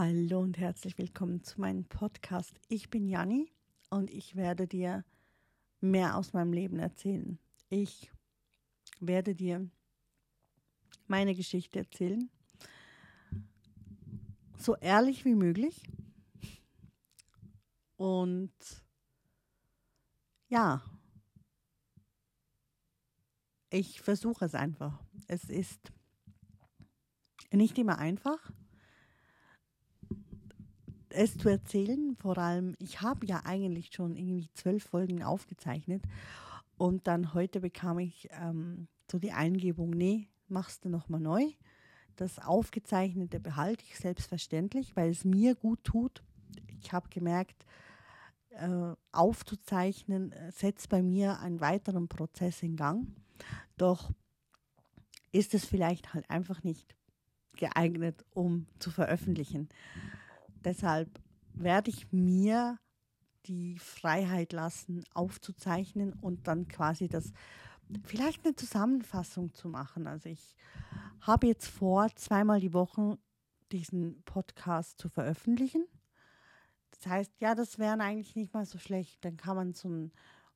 Hallo und herzlich willkommen zu meinem Podcast. Ich bin Janni und ich werde dir mehr aus meinem Leben erzählen. Ich werde dir meine Geschichte erzählen, so ehrlich wie möglich. Und ja, ich versuche es einfach. Es ist nicht immer einfach, es zu erzählen. Vor allem, ich habe ja eigentlich schon irgendwie zwölf Folgen aufgezeichnet und dann heute bekam ich ähm, so die Eingebung, nee, machst du nochmal neu. Das Aufgezeichnete behalte ich selbstverständlich, weil es mir gut tut. Ich habe gemerkt, äh, aufzuzeichnen äh, setzt bei mir einen weiteren Prozess in Gang. Doch ist es vielleicht halt einfach nicht geeignet, um zu veröffentlichen. Deshalb werde ich mir die Freiheit lassen, aufzuzeichnen und dann quasi das vielleicht eine Zusammenfassung zu machen. Also ich habe jetzt vor, zweimal die Woche diesen Podcast zu veröffentlichen. Das heißt, ja, das wäre eigentlich nicht mal so schlecht. Dann kann man so, ein,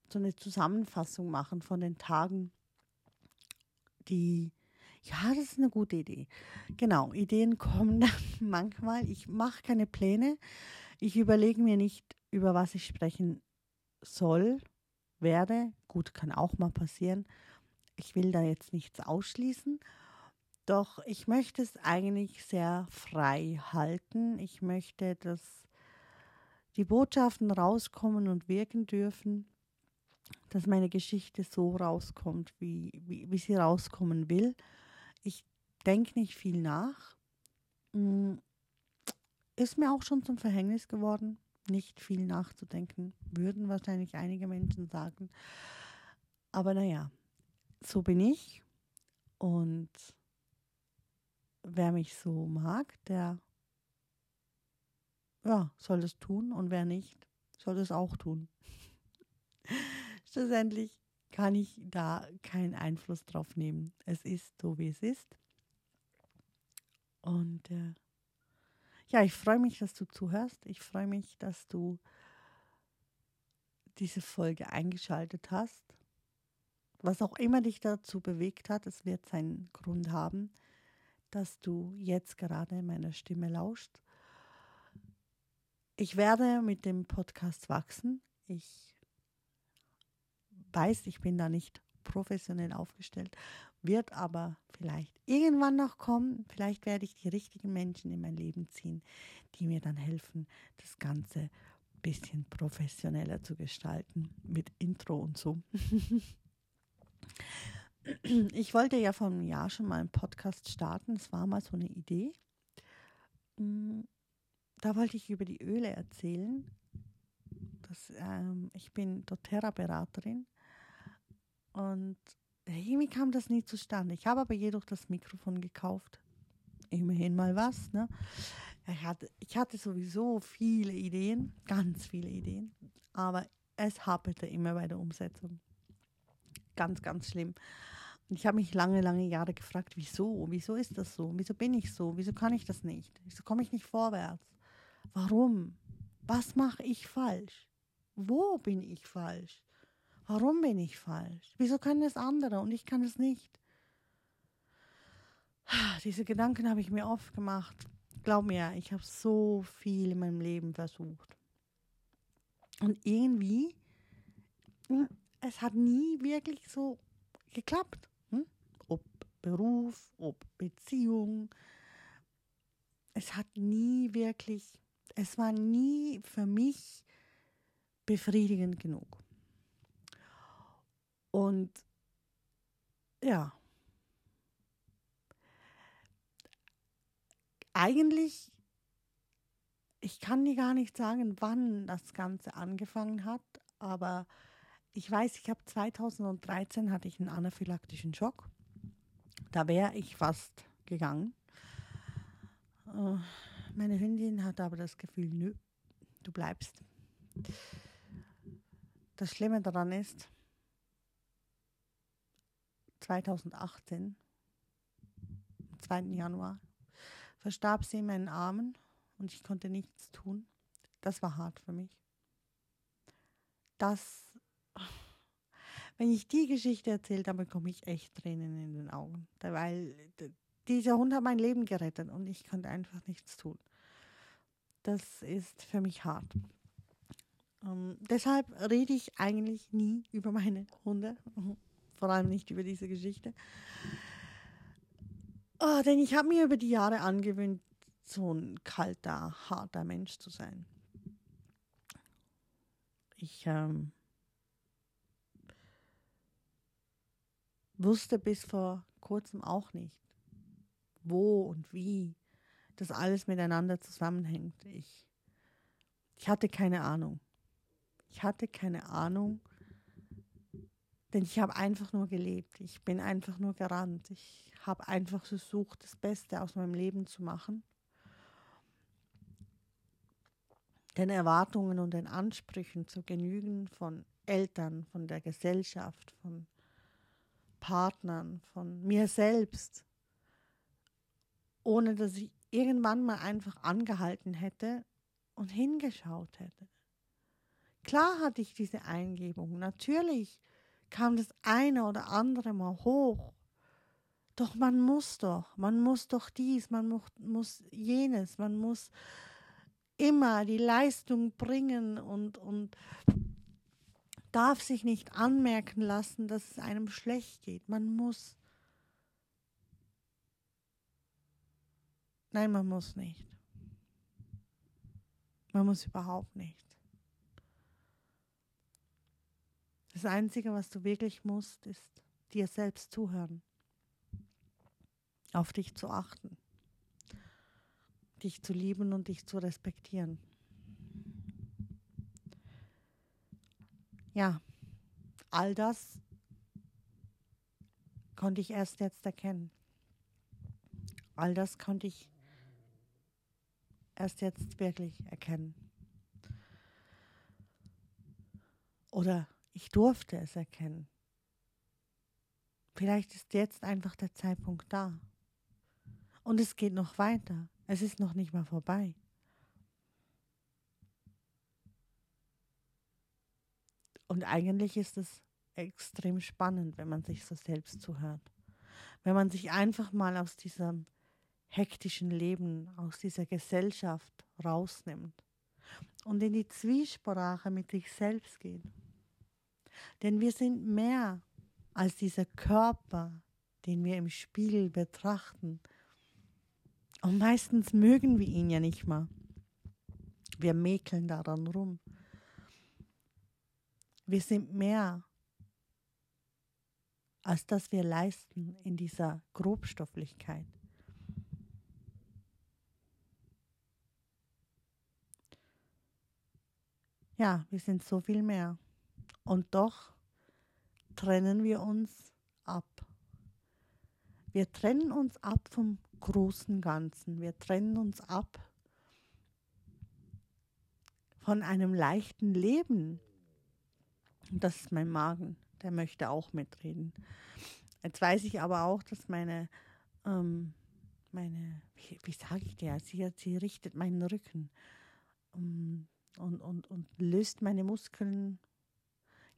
so eine Zusammenfassung machen von den Tagen, die ja, das ist eine gute Idee. Genau, Ideen kommen dann manchmal. Ich mache keine Pläne. Ich überlege mir nicht, über was ich sprechen soll, werde. Gut, kann auch mal passieren. Ich will da jetzt nichts ausschließen. Doch ich möchte es eigentlich sehr frei halten. Ich möchte, dass die Botschaften rauskommen und wirken dürfen, dass meine Geschichte so rauskommt, wie, wie, wie sie rauskommen will ich denke nicht viel nach. Mm, ist mir auch schon zum Verhängnis geworden, nicht viel nachzudenken, würden wahrscheinlich einige Menschen sagen. Aber naja, so bin ich. Und wer mich so mag, der ja, soll es tun und wer nicht, soll es auch tun. Schlussendlich kann ich da keinen Einfluss drauf nehmen. Es ist so, wie es ist. Und äh, ja, ich freue mich, dass du zuhörst. Ich freue mich, dass du diese Folge eingeschaltet hast. Was auch immer dich dazu bewegt hat, es wird seinen Grund haben, dass du jetzt gerade meiner Stimme lauscht. Ich werde mit dem Podcast wachsen. Ich weiß, ich bin da nicht professionell aufgestellt, wird aber vielleicht irgendwann noch kommen. Vielleicht werde ich die richtigen Menschen in mein Leben ziehen, die mir dann helfen, das Ganze ein bisschen professioneller zu gestalten mit Intro und so. ich wollte ja vor einem Jahr schon mal einen Podcast starten. Es war mal so eine Idee. Mm, da wollte ich über die Öle erzählen. Das, ähm, ich bin doTERRA-Beraterin und irgendwie kam das nie zustande. Ich habe aber jedoch das Mikrofon gekauft. Immerhin mal was. Ne? Ich, hatte, ich hatte sowieso viele Ideen, ganz viele Ideen, aber es hapelte immer bei der Umsetzung. Ganz, ganz schlimm. Und ich habe mich lange, lange Jahre gefragt, wieso? Wieso ist das so? Wieso bin ich so? Wieso kann ich das nicht? Wieso komme ich nicht vorwärts? Warum? Was mache ich falsch? Wo bin ich falsch? Warum bin ich falsch? Wieso können es andere und ich kann es nicht? Diese Gedanken habe ich mir oft gemacht. Glaub mir, ich habe so viel in meinem Leben versucht. Und irgendwie, hm, es hat nie wirklich so geklappt. Hm? Ob Beruf, ob Beziehung. Es hat nie wirklich, es war nie für mich befriedigend genug. Und ja, eigentlich, ich kann dir gar nicht sagen, wann das Ganze angefangen hat, aber ich weiß, ich habe 2013 hatte ich einen anaphylaktischen Schock. Da wäre ich fast gegangen. Äh, meine Hündin hat aber das Gefühl, nö, du bleibst. Das Schlimme daran ist, 2018, am 2. Januar, verstarb sie in meinen Armen und ich konnte nichts tun. Das war hart für mich. Das, wenn ich die Geschichte erzähle, dann bekomme ich echt Tränen in den Augen, weil dieser Hund hat mein Leben gerettet und ich konnte einfach nichts tun. Das ist für mich hart. Ähm, deshalb rede ich eigentlich nie über meine Hunde, vor allem nicht über diese Geschichte. Oh, denn ich habe mir über die Jahre angewöhnt, so ein kalter, harter Mensch zu sein. Ich ähm, wusste bis vor kurzem auch nicht, wo und wie das alles miteinander zusammenhängt. Ich, ich hatte keine Ahnung. Ich hatte keine Ahnung, denn ich habe einfach nur gelebt. Ich bin einfach nur gerannt. Ich habe einfach versucht, das Beste aus meinem Leben zu machen. Den Erwartungen und den Ansprüchen zu genügen von Eltern, von der Gesellschaft, von Partnern, von mir selbst, ohne dass ich irgendwann mal einfach angehalten hätte und hingeschaut hätte. Klar hatte ich diese Eingebung, natürlich kam das eine oder andere mal hoch. Doch man muss doch, man muss doch dies, man muss, muss jenes, man muss immer die Leistung bringen und, und darf sich nicht anmerken lassen, dass es einem schlecht geht. Man muss. Nein, man muss nicht. Man muss überhaupt nicht. Das Einzige, was du wirklich musst, ist dir selbst zuhören, auf dich zu achten, dich zu lieben und dich zu respektieren. Ja, all das konnte ich erst jetzt erkennen. All das konnte ich erst jetzt wirklich erkennen. Oder ich durfte es erkennen. Vielleicht ist jetzt einfach der Zeitpunkt da. Und es geht noch weiter. Es ist noch nicht mal vorbei. Und eigentlich ist es extrem spannend, wenn man sich so selbst zuhört. Wenn man sich einfach mal aus diesem hektischen Leben, aus dieser Gesellschaft rausnimmt und in die Zwiesprache mit sich selbst geht. Denn wir sind mehr als dieser Körper, den wir im Spiegel betrachten. Und meistens mögen wir ihn ja nicht mal. Wir mäkeln daran rum. Wir sind mehr als das wir leisten in dieser Grobstofflichkeit. Ja, wir sind so viel mehr. Und doch trennen wir uns ab. Wir trennen uns ab vom großen Ganzen. Wir trennen uns ab von einem leichten Leben. Und das ist mein Magen, der möchte auch mitreden. Jetzt weiß ich aber auch, dass meine, ähm, meine, wie, wie sage ich dir, sie, sie richtet meinen Rücken um, und, und, und löst meine Muskeln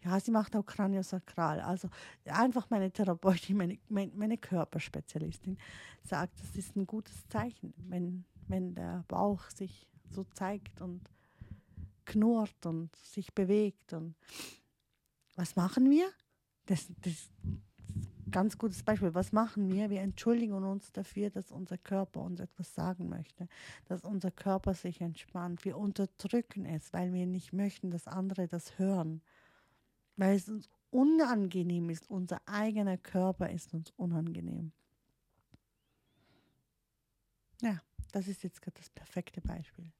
ja, sie macht auch Kraniosakral. Also einfach meine Therapeutin, meine, meine Körperspezialistin sagt, das ist ein gutes Zeichen, wenn, wenn der Bauch sich so zeigt und knurrt und sich bewegt. Und was machen wir? Das, das ist ein ganz gutes Beispiel. Was machen wir? Wir entschuldigen uns dafür, dass unser Körper uns etwas sagen möchte, dass unser Körper sich entspannt. Wir unterdrücken es, weil wir nicht möchten, dass andere das hören weil es uns unangenehm ist. Unser eigener Körper ist uns unangenehm. Ja, das ist jetzt gerade das perfekte Beispiel.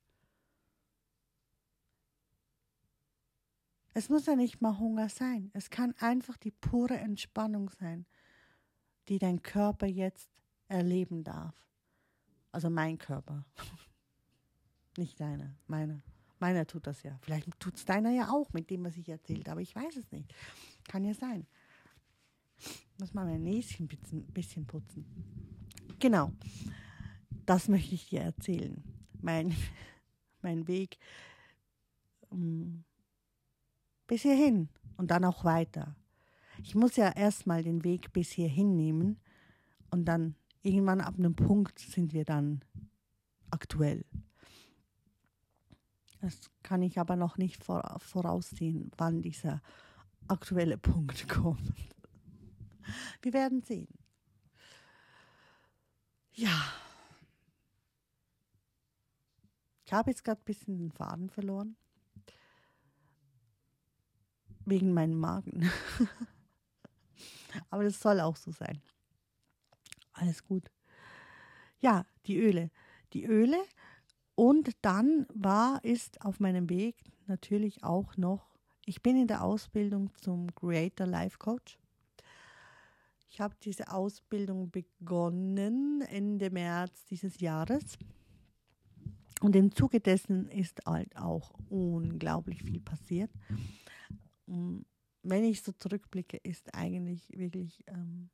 Es muss ja nicht mal Hunger sein. Es kann einfach die pure Entspannung sein, die dein Körper jetzt erleben darf. Also mein Körper. nicht deiner, meiner. Meiner tut das ja. Vielleicht tut es deiner ja auch mit dem, was ich erzählt habe. Ich weiß es nicht. Kann ja sein. Muss mal mein Näschen ein bisschen putzen. Genau. Das möchte ich dir erzählen. mein, mein Weg um, bis hierhin und dann auch weiter. Ich muss ja erstmal den Weg bis hierhin nehmen und dann irgendwann ab einem Punkt sind wir dann aktuell. Das kann ich aber noch nicht voraussehen, wann dieser aktuelle Punkt kommt. Wir werden sehen. Ja. Ich habe jetzt gerade ein bisschen den Faden verloren. Wegen meinem Magen. Aber das soll auch so sein. Alles gut. Ja, die Öle. Die Öle. Und dann war, ist auf meinem Weg natürlich auch noch, ich bin in der Ausbildung zum Creator Life Coach. Ich habe diese Ausbildung begonnen Ende März dieses Jahres. Und im Zuge dessen ist halt auch unglaublich viel passiert. Mm, wenn ich so zurückblicke, ist eigentlich wirklich ähm,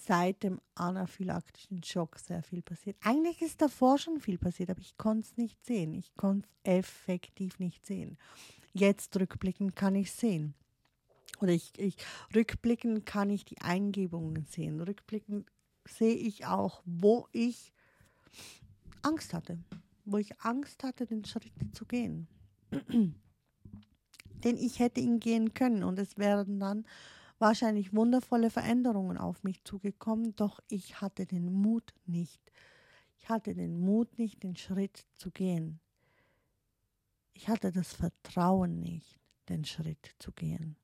seit dem anaphylaktischen Schock sehr viel passiert. Eigentlich ist davor schon viel passiert, aber ich konnte es nicht sehen. Ich konnte es effektiv nicht sehen. Jetzt rückblickend kann ich sehen. Oder ich, ich rückblickend kann ich die Eingebungen sehen. Rückblickend sehe ich auch, wo ich Angst hatte. Wo ich Angst hatte, den Schritt zu gehen. Denn ich hätte ihn gehen können und es wären dann wahrscheinlich wundervolle Veränderungen auf mich zugekommen, doch ich hatte den Mut nicht. Ich hatte den Mut nicht, den Schritt zu gehen. Ich hatte das Vertrauen nicht, den Schritt zu gehen.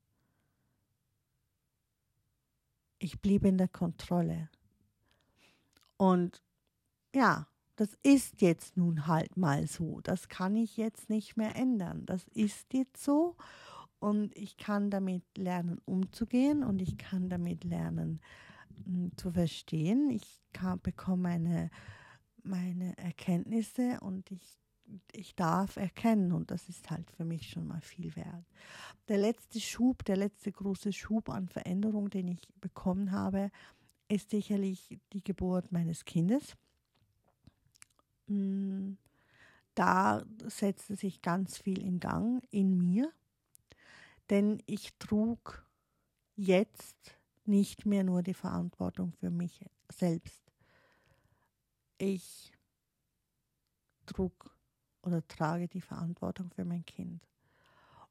Ich blieb in der Kontrolle. Und ja, das ist jetzt nun halt mal so. Das kann ich jetzt nicht mehr ändern. Das ist jetzt so und ich kann damit lernen umzugehen und ich kann damit lernen m, hm, zu verstehen. Ich kann, bekomme meine, meine Erkenntnisse und ich, ich darf erkennen und das ist halt für mich schon mal viel wert. Der letzte Schub, der letzte große Schub an Veränderung, den ich bekommen habe, ist sicherlich die Geburt meines Kindes. Hm, da setzte sich ganz viel in Gang in mir denn ich trug jetzt nicht mehr nur die Verantwortung für mich selbst. Ich trug oder trage die Verantwortung für mein Kind.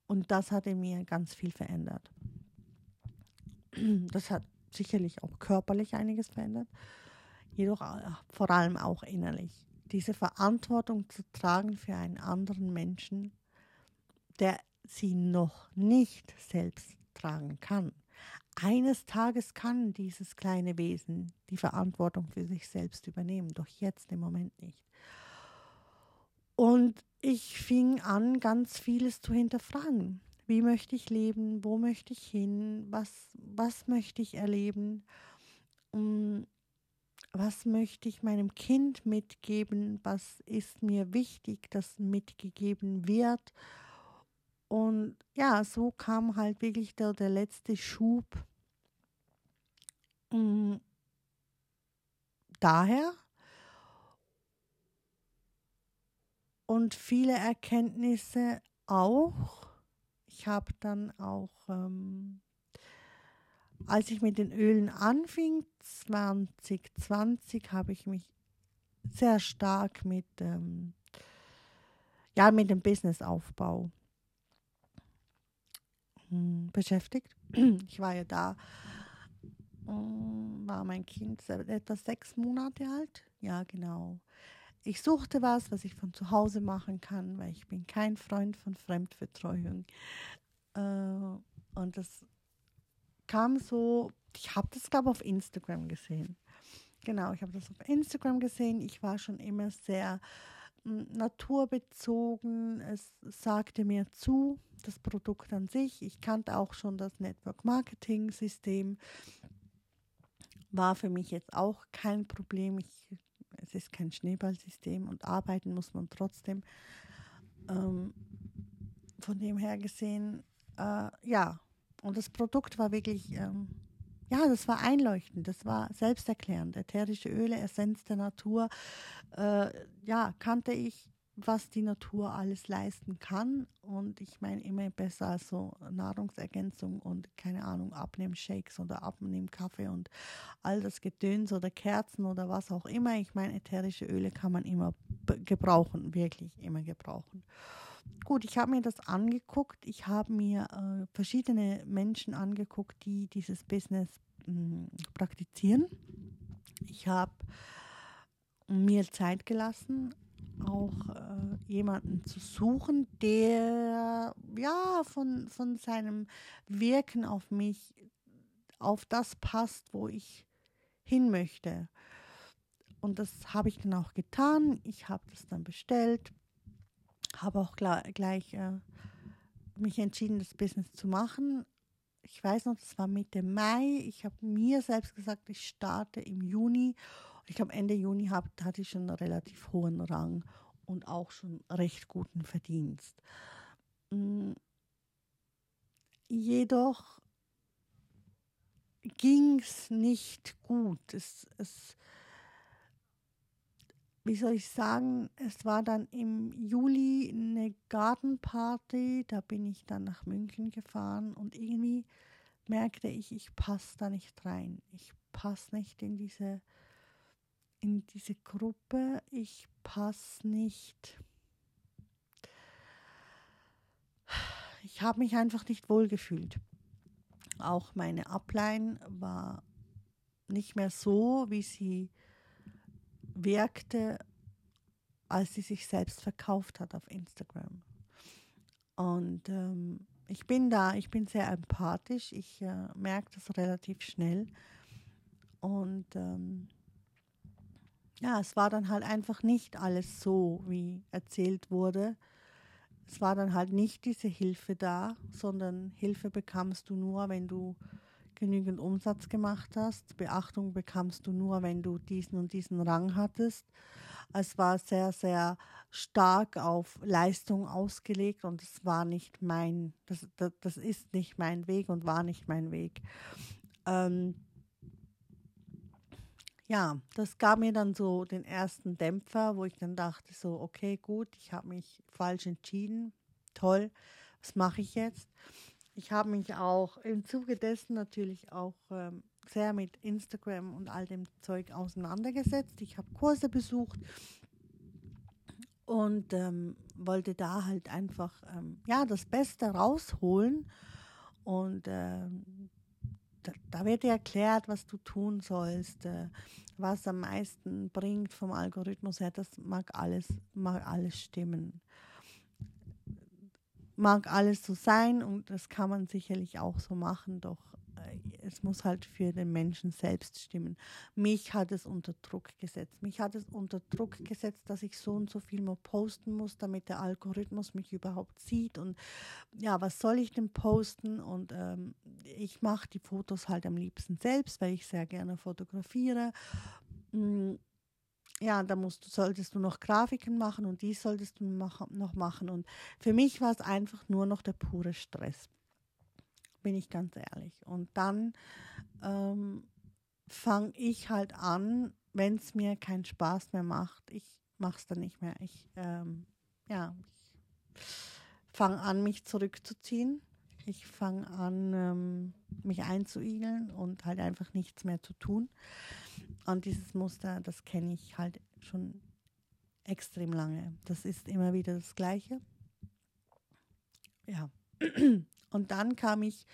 Und das hat in mir ganz viel verändert. Das hat sicherlich auch körperlich einiges verändert, jedoch vor allem auch innerlich. Diese Verantwortung zu tragen für einen anderen Menschen, der sie noch nicht selbst tragen kann. Eines Tages kann dieses kleine Wesen die Verantwortung für sich selbst übernehmen, doch jetzt im Moment nicht. Und ich fing an, ganz vieles zu hinterfragen. Wie möchte ich leben? Wo möchte ich hin? Was, was möchte ich erleben? Was möchte ich meinem Kind mitgeben? Was ist mir wichtig, dass mitgegeben wird? Und ja, so kam halt wirklich der, der letzte Schub ähm, daher. Und viele Erkenntnisse auch. Ich habe dann auch, ähm, als ich mit den Ölen anfing, 2020, habe ich mich sehr stark mit, ähm, ja, mit dem Businessaufbau beschäftigt. Ich war ja da, hm, war mein Kind etwa sechs Monate alt. Ja, genau. Ich suchte was, was ich von zu Hause machen kann, weil ich bin kein Freund von Fremdbetreuung. Äh, und das kam so, ich habe das glaube ich auf Instagram gesehen. Genau, ich habe das auf Instagram gesehen. Ich war schon immer sehr naturbezogen. Es sagte mir zu, das Produkt an sich. Ich kannte auch schon das Network Marketing System. War für mich jetzt auch kein Problem. Ich, es ist kein Schneeballsystem und arbeiten muss man trotzdem. Ähm, von dem her gesehen, äh, ja. Und das Produkt war wirklich ähm, ja, das war einleuchtend, das war selbsterklärend. Ätherische Öle, Essenz der Natur, äh, ja, kannte ich, was die Natur alles leisten kann. Und ich meine, immer besser als so Nahrungsergänzung und keine Ahnung, Abnehmshakes oder Abnehmkaffee und all das Gedöns oder Kerzen oder was auch immer. Ich meine, ätherische Öle kann man immer gebrauchen, wirklich immer gebrauchen. Gut, ich habe mir das angeguckt. Ich habe mir äh, verschiedene Menschen angeguckt, die dieses Business mh, hm, praktizieren. Ich habe mir Zeit gelassen, auch äh, jemanden zu suchen, der ja von, von seinem Wirken auf mich auf das passt, wo ich hin möchte. Und das habe ich dann auch getan. Ich habe das dann bestellt, habe auch gleich äh, mich entschieden, das Business zu machen. Ich weiß noch, das war Mitte Mai. Ich habe mir selbst gesagt, ich starte im Juni ich glaube, Ende Juni hab, hatte ich schon einen relativ hohen Rang und auch schon recht guten Verdienst. Mm. Jedoch ging es nicht gut. Es, es, wie soll ich sagen, es war dann im Juli eine Gartenparty, da bin ich dann nach München gefahren und irgendwie merkte ich, ich passe da nicht rein. Ich passe nicht in diese in diese Gruppe, ich passe nicht. Ich habe mich einfach nicht wohl gefühlt. Auch meine Upline war nicht mehr so, wie sie wirkte, als sie sich selbst verkauft hat auf Instagram. Und ähm, ich bin da, ich bin sehr empathisch, ich äh, merke das relativ schnell. Und ähm, ja, es war dann halt einfach nicht alles so, wie erzählt wurde. Es war dann halt nicht diese Hilfe da, sondern Hilfe bekamst du nur, wenn du genügend Umsatz gemacht hast. Beachtung bekamst du nur, wenn du diesen und diesen Rang hattest. Es war sehr, sehr stark auf Leistung ausgelegt und es war nicht mein, das, das, das ist nicht mein Weg und war nicht mein Weg. Ähm, ja, das gab mir dann so den ersten Dämpfer, wo ich dann dachte, so, okay, gut, ich habe mich falsch entschieden. Toll, was mache ich jetzt? Ich habe mich auch im Zuge dessen natürlich auch ähm, sehr mit Instagram und all dem Zeug auseinandergesetzt. Ich habe Kurse besucht und ähm, wollte da halt einfach ähm, ja das Beste rausholen und ähm, da, da, wird dir erklärt, was du tun sollst, äh, was am meisten bringt vom Algorithmus her. Das mag alles, mag alles stimmen. Mag alles so sein und das kann man sicherlich auch so machen, doch äh, es muss halt für den Menschen selbst stimmen. Mich hat es unter Druck gesetzt. Mich hat es unter Druck gesetzt, dass ich so und so viel mal posten muss, damit der Algorithmus mich überhaupt sieht. Und ja, was soll ich denn posten? Und ähm, ich mache die Fotos halt am liebsten selbst, weil ich sehr gerne fotografiere. Ja, da musst du, solltest du noch Grafiken machen und die solltest du noch machen. Und für mich war es einfach nur noch der pure Stress bin ich ganz ehrlich. Und dann ähm, fange ich halt an, wenn es mir keinen Spaß mehr macht, ich mache es dann nicht mehr. Ich, ähm, ja, ich fange an, mich zurückzuziehen. Ich fange an, ähm, mich einzuigeln und halt einfach nichts mehr zu tun. Und dieses Muster, das kenne ich halt schon extrem lange. Das ist immer wieder das Gleiche. Ja. Und dann kam ich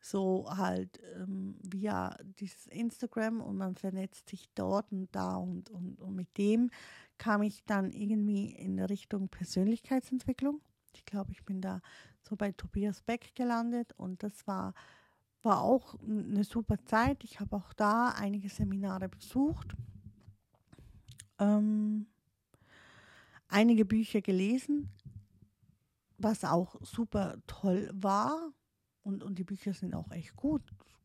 so halt ähm, via dieses Instagram und man vernetzt sich dort und da und, und, und mit dem kam ich dann irgendwie in Richtung Persönlichkeitsentwicklung. Ich glaube, ich bin da so bei Tobias Beck gelandet und das war, war auch eine super Zeit. Ich habe auch da einige Seminare besucht, ähm, einige Bücher gelesen, was auch super toll war. Und, und die Bücher sind auch echt gut,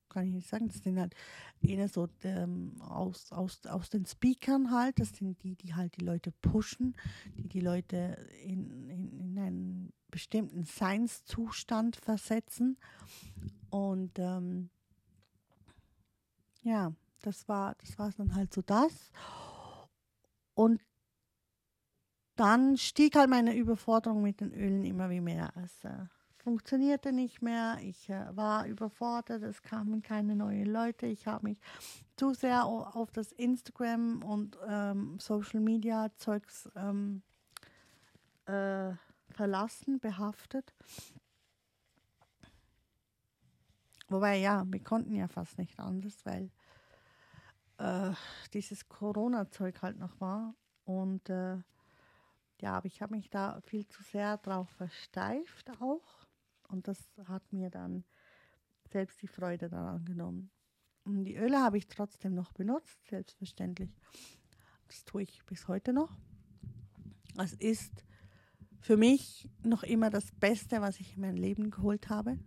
kann ich nicht sagen. Das sind halt eher so ähm, aus, aus, aus den Speakern halt. Das sind die, die halt die Leute pushen, die die Leute in, in, in einen bestimmten Seinszustand versetzen. Und ähm, ja, das war das war dann halt so das. Und dann stieg halt meine Überforderung mit den Ölen immer wie mehr. Es äh, funktionierte nicht mehr. Ich äh, war überfordert. Es kamen keine neuen Leute. Ich habe mich zu sehr auf das Instagram und ähm, Social Media Zeugs ähm, äh, verlassen, behaftet. Wobei, ja, wir konnten ja fast nicht anders, weil äh, dieses Corona-Zeug halt noch war. Und äh, ja, aber ich habe mich da viel zu sehr drauf versteift auch. Und das hat mir dann selbst die Freude daran genommen. Und die Öle habe ich trotzdem noch benutzt, selbstverständlich. Das tue ich bis heute noch. Es ist für mich noch immer das Beste, was ich in mein Leben geholt habe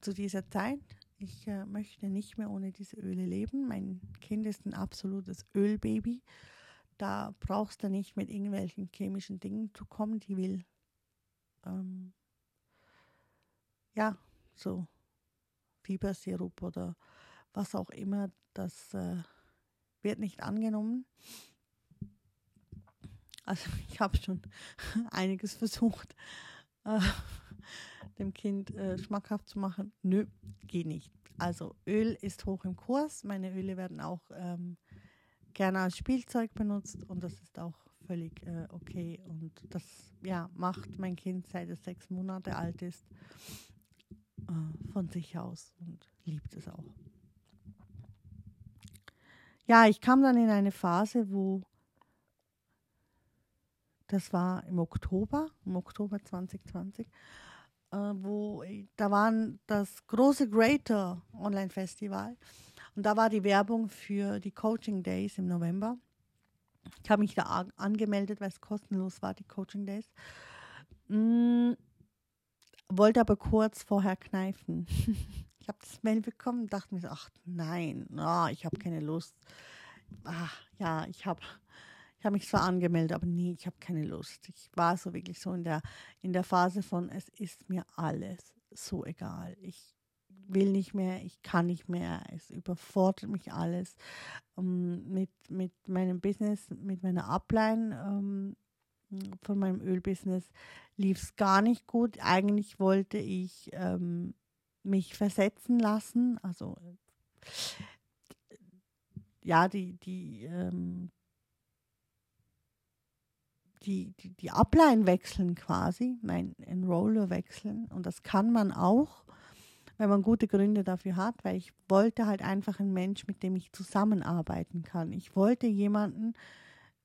zu dieser Zeit. Ich äh, möchte nicht mehr ohne diese Öle leben. Mein Kind ist ein absolutes Ölbaby. Da brauchst du nicht mit irgendwelchen chemischen Dingen zu kommen. Die will, ähm, ja, so Fiebersirup oder was auch immer. Das äh, wird nicht angenommen. Also ich habe schon einiges versucht, äh, dem Kind äh, schmackhaft zu machen. Nö, geht nicht. Also Öl ist hoch im Kurs. Meine Öle werden auch ähm, gerne als Spielzeug benutzt und das ist auch völlig äh, okay. Und das ja, macht mein Kind, seit es sechs Monate alt ist, äh, von sich aus und liebt es auch. Ja, ich kam dann in eine Phase, wo das war im Oktober, im Oktober 2020, äh, wo da waren das große Greater Online Festival und da war die Werbung für die Coaching Days im November. Ich habe mich da angemeldet, weil es kostenlos war, die Coaching Days. Mm, wollte aber kurz vorher kneifen. ich habe das Mail bekommen dachte mir ach nein, oh, ich habe keine Lust. Ach, ja, ich habe ich habe mich zwar angemeldet, aber nee, ich habe keine Lust. Ich war so wirklich so in der, in der Phase von, es ist mir alles so egal. Ich will nicht mehr, ich kann nicht mehr, es überfordert mich alles. Ähm, mit, mit meinem Business, mit meiner Upline ähm, von meinem Ölbusiness lief es gar nicht gut. Eigentlich wollte ich ähm, mich versetzen lassen, also ja, die, die, ähm, die, die, die Upline wechseln quasi, mein Enroller wechseln. Und das kann man auch wenn man gute Gründe dafür hat, weil ich wollte halt einfach einen Mensch, mit dem ich zusammenarbeiten kann. Ich wollte jemanden,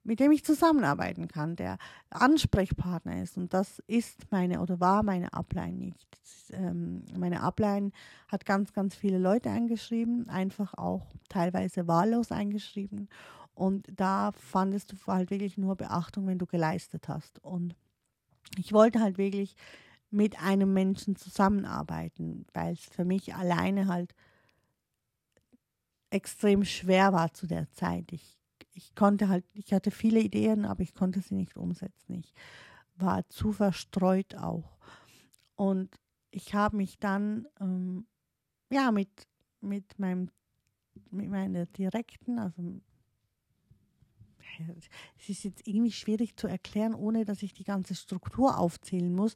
mit dem ich zusammenarbeiten kann, der Ansprechpartner ist. Und das ist meine oder war meine Upline nicht. Ähm, meine Upline hat ganz, ganz viele Leute eingeschrieben, einfach auch teilweise wahllos eingeschrieben. Und da fandest du halt wirklich nur Beachtung, wenn du geleistet hast. Und ich wollte halt wirklich mit einem Menschen zusammenarbeiten, weil es für mich alleine halt extrem schwer war zu der Zeit. Ich, ich konnte halt, ich hatte viele Ideen, aber ich konnte sie nicht umsetzen. Ich war zu verstreut auch. Und ich habe mich dann ähm, ja mit, mit meinem mit meiner direkten, also es ist jetzt irgendwie schwierig zu erklären, ohne dass ich die ganze Struktur aufzählen muss.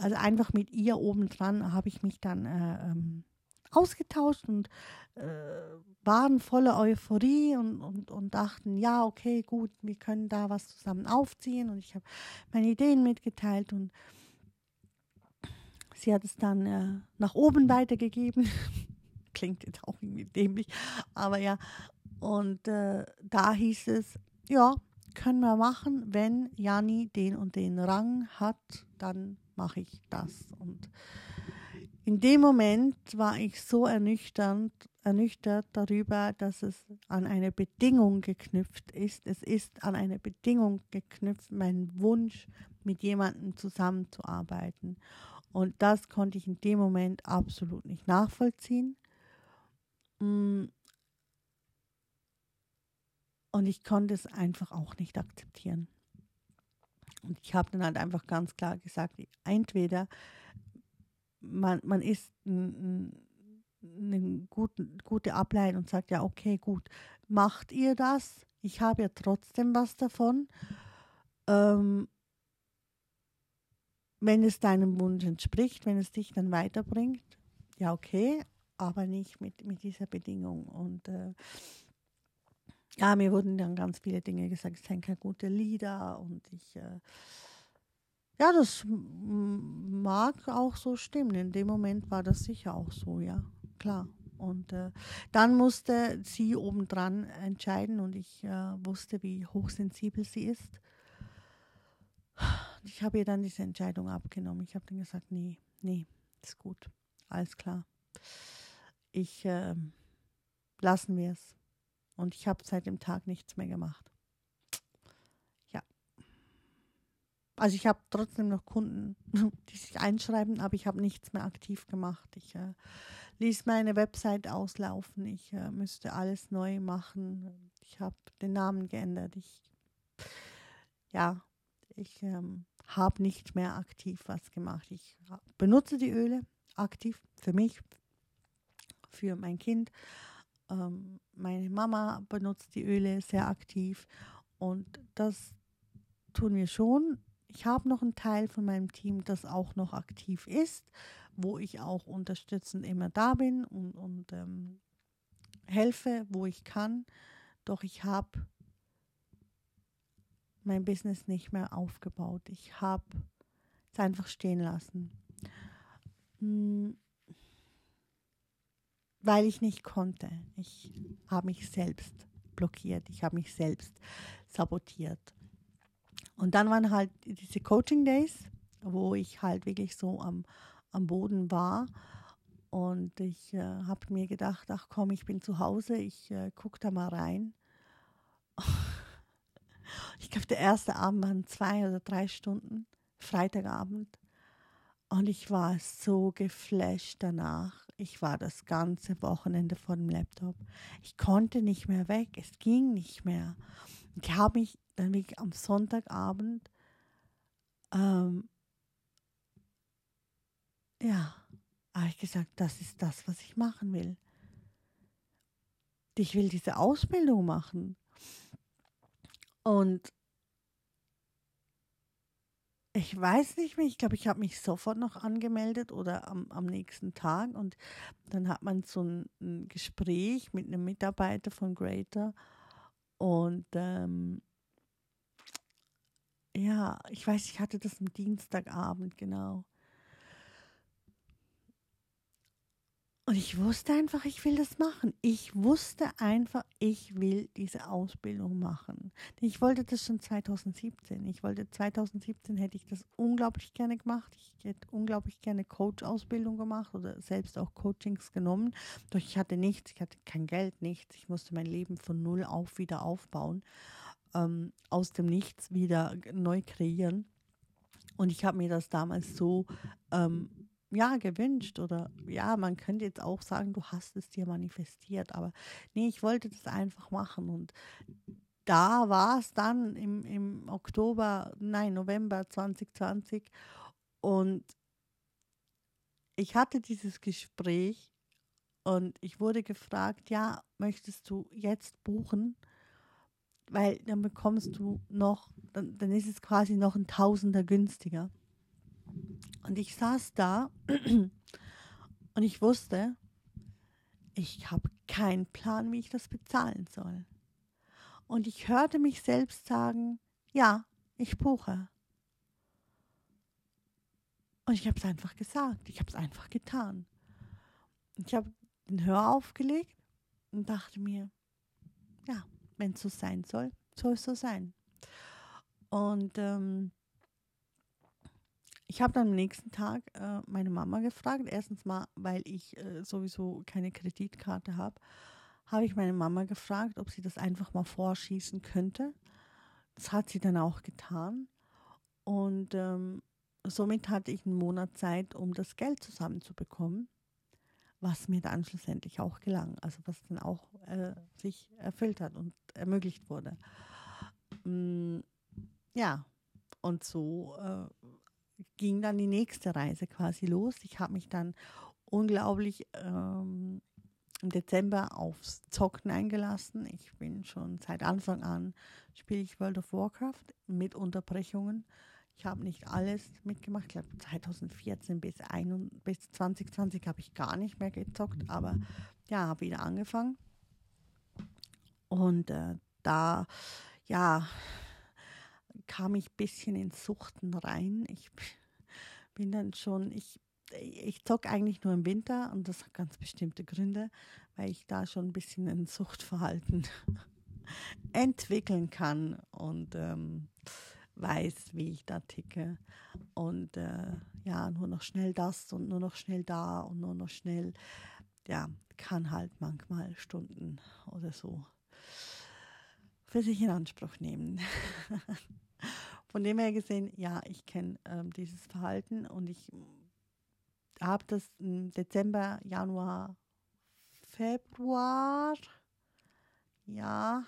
Also einfach mit ihr obendran habe ich mich dann äh, ähm, ausgetauscht und äh, waren voller Euphorie und, und, und dachten, ja, okay, gut, wir können da was zusammen aufziehen. Und ich habe meine Ideen mitgeteilt und sie hat es dann äh, nach oben weitergegeben. Klingt jetzt auch irgendwie dämlich, aber ja. Und äh, da hieß es, ja, können wir machen, wenn Jani den und den Rang hat, dann mache ich das. Und in dem Moment war ich so ernüchternd, ernüchtert darüber, dass es an eine Bedingung geknüpft ist. Es ist an eine Bedingung geknüpft, mein Wunsch, mit jemandem zusammenzuarbeiten. Und das konnte ich in dem Moment absolut nicht nachvollziehen. Mm, und ich konnte es einfach auch nicht akzeptieren. Und ich habe dann halt einfach ganz klar gesagt, entweder man, man ist eine gute, gute Ableitung und sagt, ja, okay, gut, macht ihr das? Ich habe ja trotzdem was davon. ähm, wenn es deinem Wunsch entspricht, wenn es dich dann weiterbringt, ja okay, aber nicht mit, mit dieser Bedingung. Und äh, ja, mir wurden dann ganz viele Dinge gesagt, es seien keine gute Lieder und ich, äh, ja, das mag auch so stimmen. In dem Moment war das sicher auch so, ja, klar. Und äh, dann musste sie obendran entscheiden und ich äh, wusste, wie hochsensibel sie ist. Ich habe ihr dann diese Entscheidung abgenommen. Ich habe dann gesagt, nee, nee, ist gut, alles klar. Ich äh, lassen wir es. Und ich habe seit dem Tag nichts mehr gemacht. Ja. Also ich habe trotzdem noch Kunden, die sich einschreiben, aber ich habe nichts mehr aktiv gemacht. Ich äh, ließ meine Website auslaufen. Ich äh, müsste alles neu machen. Ich habe den Namen geändert. Ich, ja, ich ähm, habe nicht mehr aktiv was gemacht. Ich benutze die Öle aktiv für mich, für mein Kind. Ähm, meine Mama benutzt die Öle sehr aktiv und das tun wir schon. Ich habe noch einen Teil von meinem Team, das auch noch aktiv ist, wo ich auch unterstützend immer da bin und, und ähm, helfe, wo ich kann. Doch ich habe mein Business nicht mehr aufgebaut. Ich habe es einfach stehen lassen. Hm weil ich nicht konnte. Ich habe mich selbst blockiert, ich habe mich selbst sabotiert. Und dann waren halt diese Coaching Days, wo ich halt wirklich so am, am Boden war. Und ich äh, habe mir gedacht, ach komm, ich bin zu Hause, ich äh, gucke da mal rein. ich glaube, der erste Abend waren zwei oder drei Stunden, Freitagabend. Und ich war so geflasht danach. Ich war das ganze Wochenende vor dem Laptop. Ich konnte nicht mehr weg. Es ging nicht mehr. Ich habe mich dann wirklich am Sonntagabend, ähm, ja, habe ich gesagt, das ist das, was ich machen will. Ich will diese Ausbildung machen. Und ich weiß nicht mehr, ich glaube, ich habe mich sofort noch angemeldet oder am, am nächsten Tag. Und dann hat man so ein, ein Gespräch mit einem Mitarbeiter von Greater. Und ähm, ja, ich weiß, ich hatte das am Dienstagabend, genau. Und ich wusste einfach, ich will das machen. Ich wusste einfach, ich will diese Ausbildung machen. Ich wollte das schon 2017. Ich wollte 2017 hätte ich das unglaublich gerne gemacht. Ich hätte unglaublich gerne Coach-Ausbildung gemacht oder selbst auch Coachings genommen. Doch ich hatte nichts, ich hatte kein Geld, nichts. Ich musste mein Leben von null auf wieder aufbauen, ähm, aus dem Nichts wieder neu kreieren. Und ich habe mir das damals so ähm, ja, gewünscht oder ja, man könnte jetzt auch sagen, du hast es dir manifestiert, aber nee, ich wollte das einfach machen und da war es dann im, im Oktober, nein, November 2020 und ich hatte dieses Gespräch und ich wurde gefragt, ja, möchtest du jetzt buchen? Weil dann bekommst du noch, dann, dann ist es quasi noch ein Tausender günstiger. Und ich saß da und ich wusste, ich habe keinen Plan, wie ich das bezahlen soll. Und ich hörte mich selbst sagen, ja, ich buche. Und ich habe es einfach gesagt, ich habe es einfach getan. Ich habe den Hör aufgelegt und dachte mir, ja, wenn es so sein soll, soll es so sein. Und ähm, ich habe dann am nächsten Tag äh, meine Mama gefragt. Erstens mal, weil ich äh, sowieso keine Kreditkarte habe, habe ich meine Mama gefragt, ob sie das einfach mal vorschießen könnte. Das hat sie dann auch getan. Und ähm, somit hatte ich einen Monat Zeit, um das Geld zusammenzubekommen, was mir dann schlussendlich auch gelang. Also was dann auch äh, sich erfüllt hat und ermöglicht wurde. Mm, ja, und so äh, ging dann die nächste Reise quasi los. Ich habe mich dann unglaublich ähm, im Dezember aufs Zocken eingelassen. Ich bin schon seit Anfang an, spiele ich World of Warcraft mit Unterbrechungen. Ich habe nicht alles mitgemacht. Ich glaube, 2014 bis, ein, bis 2020 habe ich gar nicht mehr gezockt, aber ja, habe wieder angefangen. Und äh, da, ja, kam ich ein bisschen in Suchten rein. Ich bin dann schon, ich, ich zocke eigentlich nur im Winter und das hat ganz bestimmte Gründe, weil ich da schon ein bisschen ein Suchtverhalten entwickeln kann und ähm, weiß, wie ich da ticke. Und äh, ja, nur noch schnell das und nur noch schnell da und nur noch schnell, ja, kann halt manchmal Stunden oder so für sich in Anspruch nehmen. Von dem her gesehen, ja, ich kenne ähm, dieses Verhalten und ich habe das im Dezember, Januar, Februar, ja,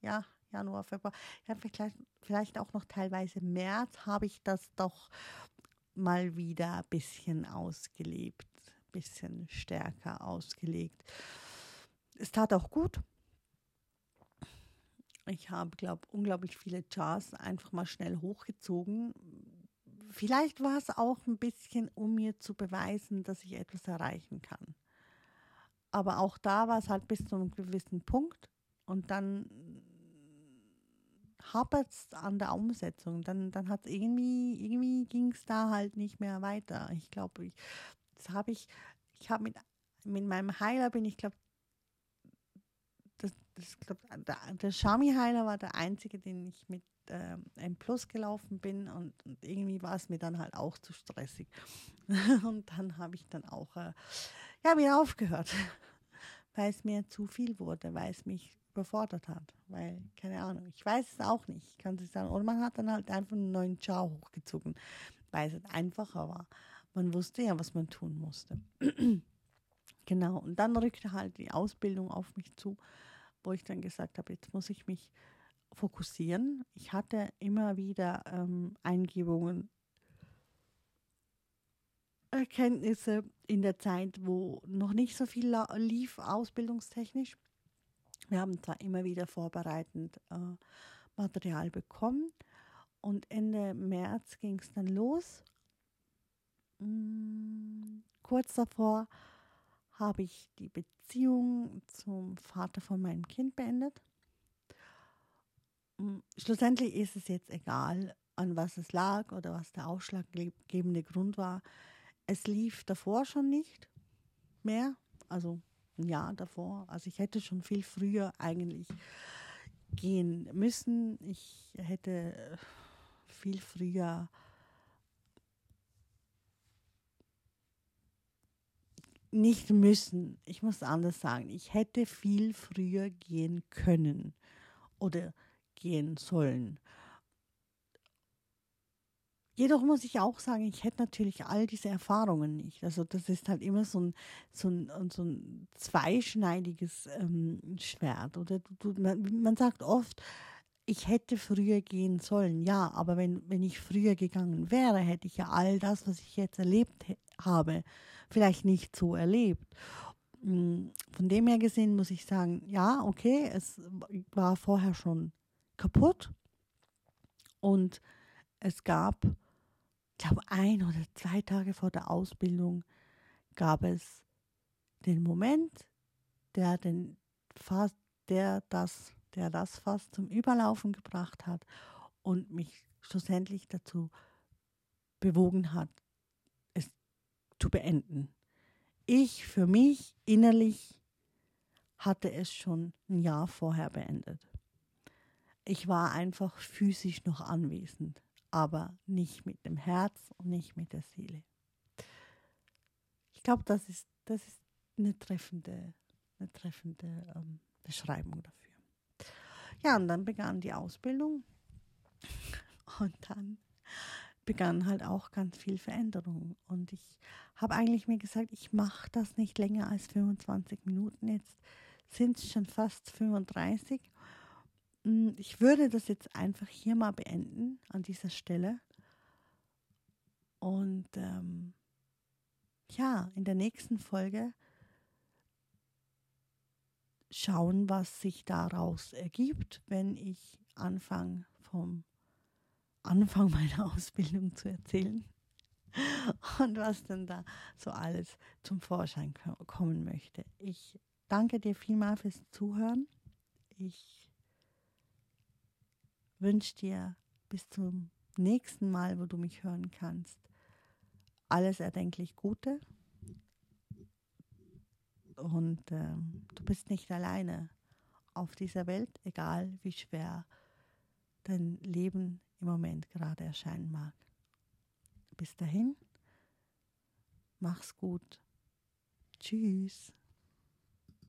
ja, Januar, Februar, ja, vielleicht, vielleicht auch noch teilweise März habe ich das doch mal wieder ein bisschen ausgelebt, ein bisschen stärker ausgelegt. Es tat auch gut. Ich habe, glaube unglaublich viele Jars einfach mal schnell hochgezogen. Vielleicht war es auch ein bisschen, um mir zu beweisen, dass ich etwas erreichen kann. Aber auch da war es halt bis zu einem gewissen Punkt und dann hapert es an der Umsetzung. Dann, dann hat es irgendwie, irgendwie ging es da halt nicht mehr weiter. Ich glaube, ich, das habe ich, ich habe mit, mit meinem Heiler bin ich, glaube das, glaub, der, der Shami-Heiler war der einzige, den ich mit äh, M Plus gelaufen bin und, und irgendwie war es mir dann halt auch zu stressig. und dann habe ich dann auch äh, ja, wieder aufgehört, weil es mir zu viel wurde, weil es mich überfordert hat. Weil, keine Ahnung, ich weiß es auch nicht. Ich kann es sagen. Oder man hat dann halt einfach einen neuen Char hochgezogen, weil es halt einfacher war. Man wusste ja, was man tun musste. genau. Und dann rückte halt die Ausbildung auf mich zu, wo ich dann gesagt habe, jetzt muss ich mich fokussieren. Ich hatte immer wieder ähm, Eingebungen, Erkenntnisse in der Zeit, wo noch nicht so viel lief, ausbildungstechnisch. Wir haben zwar immer wieder vorbereitend äh, Material bekommen und Ende März ging es dann los. Hm, kurz davor habe ich die Beziehung zum Vater von meinem Kind beendet. Hm, schlussendlich ist es jetzt egal, an was es lag oder was der ausschlaggebende Grund war. Es lief davor schon nicht mehr, also ein Jahr davor. Also ich hätte schon viel früher eigentlich gehen müssen. Ich hätte viel früher nicht müssen. Ich muss anders sagen. Ich hätte viel früher gehen können oder gehen sollen. Jedoch muss ich auch sagen, ich hätte natürlich all diese Erfahrungen nicht. Also das ist halt immer so ein, so ein, so ein zweischneidiges ähm, Schwert. Oder du, man, man sagt oft, ich hätte früher gehen sollen. Ja, aber wenn, wenn ich früher gegangen wäre, hätte ich ja all das, was ich jetzt erlebt habe, vielleicht nicht so erlebt. Hm, von dem her gesehen muss ich sagen, ja, okay, es war vorher schon kaputt und es gab glaube, ein oder zwei Tage vor der Ausbildung gab es den Moment, der den fast, der das, der das fast zum Überlaufen gebracht hat und mich schlussendlich dazu bewogen hat, zu beenden. Ich für mich innerlich hatte es schon ein Jahr vorher beendet. Ich war einfach physisch noch anwesend aber nicht mit dem Herz und nicht mit der Seele. Ich glaube, das ist, das ist eine treffende, eine treffende ähm, Beschreibung dafür. Ja, und dann begann die Ausbildung und dann begann halt auch ganz viel Veränderung. Und ich habe eigentlich mir gesagt, ich mache das nicht länger als 25 Minuten. Jetzt sind es schon fast 35 hm, ich würde das jetzt einfach hier mal beenden an dieser Stelle. Und ähm, ja, in der nächsten Folge schauen, was sich daraus ergibt, wenn ich anfange vom Anfang meiner Ausbildung zu erzählen und was denn da so alles zum Vorschein kommen möchte. Ich danke dir vielmal fürs Zuhören. Ich wünsche dir bis zum nächsten Mal, wo du mich hören kannst, alles erdenklich Gute. Und äh, du bist nicht alleine auf dieser Welt, egal wie schwer dein Leben im Moment gerade erscheinen mag. Bis dahin, mach's gut. Tschüss.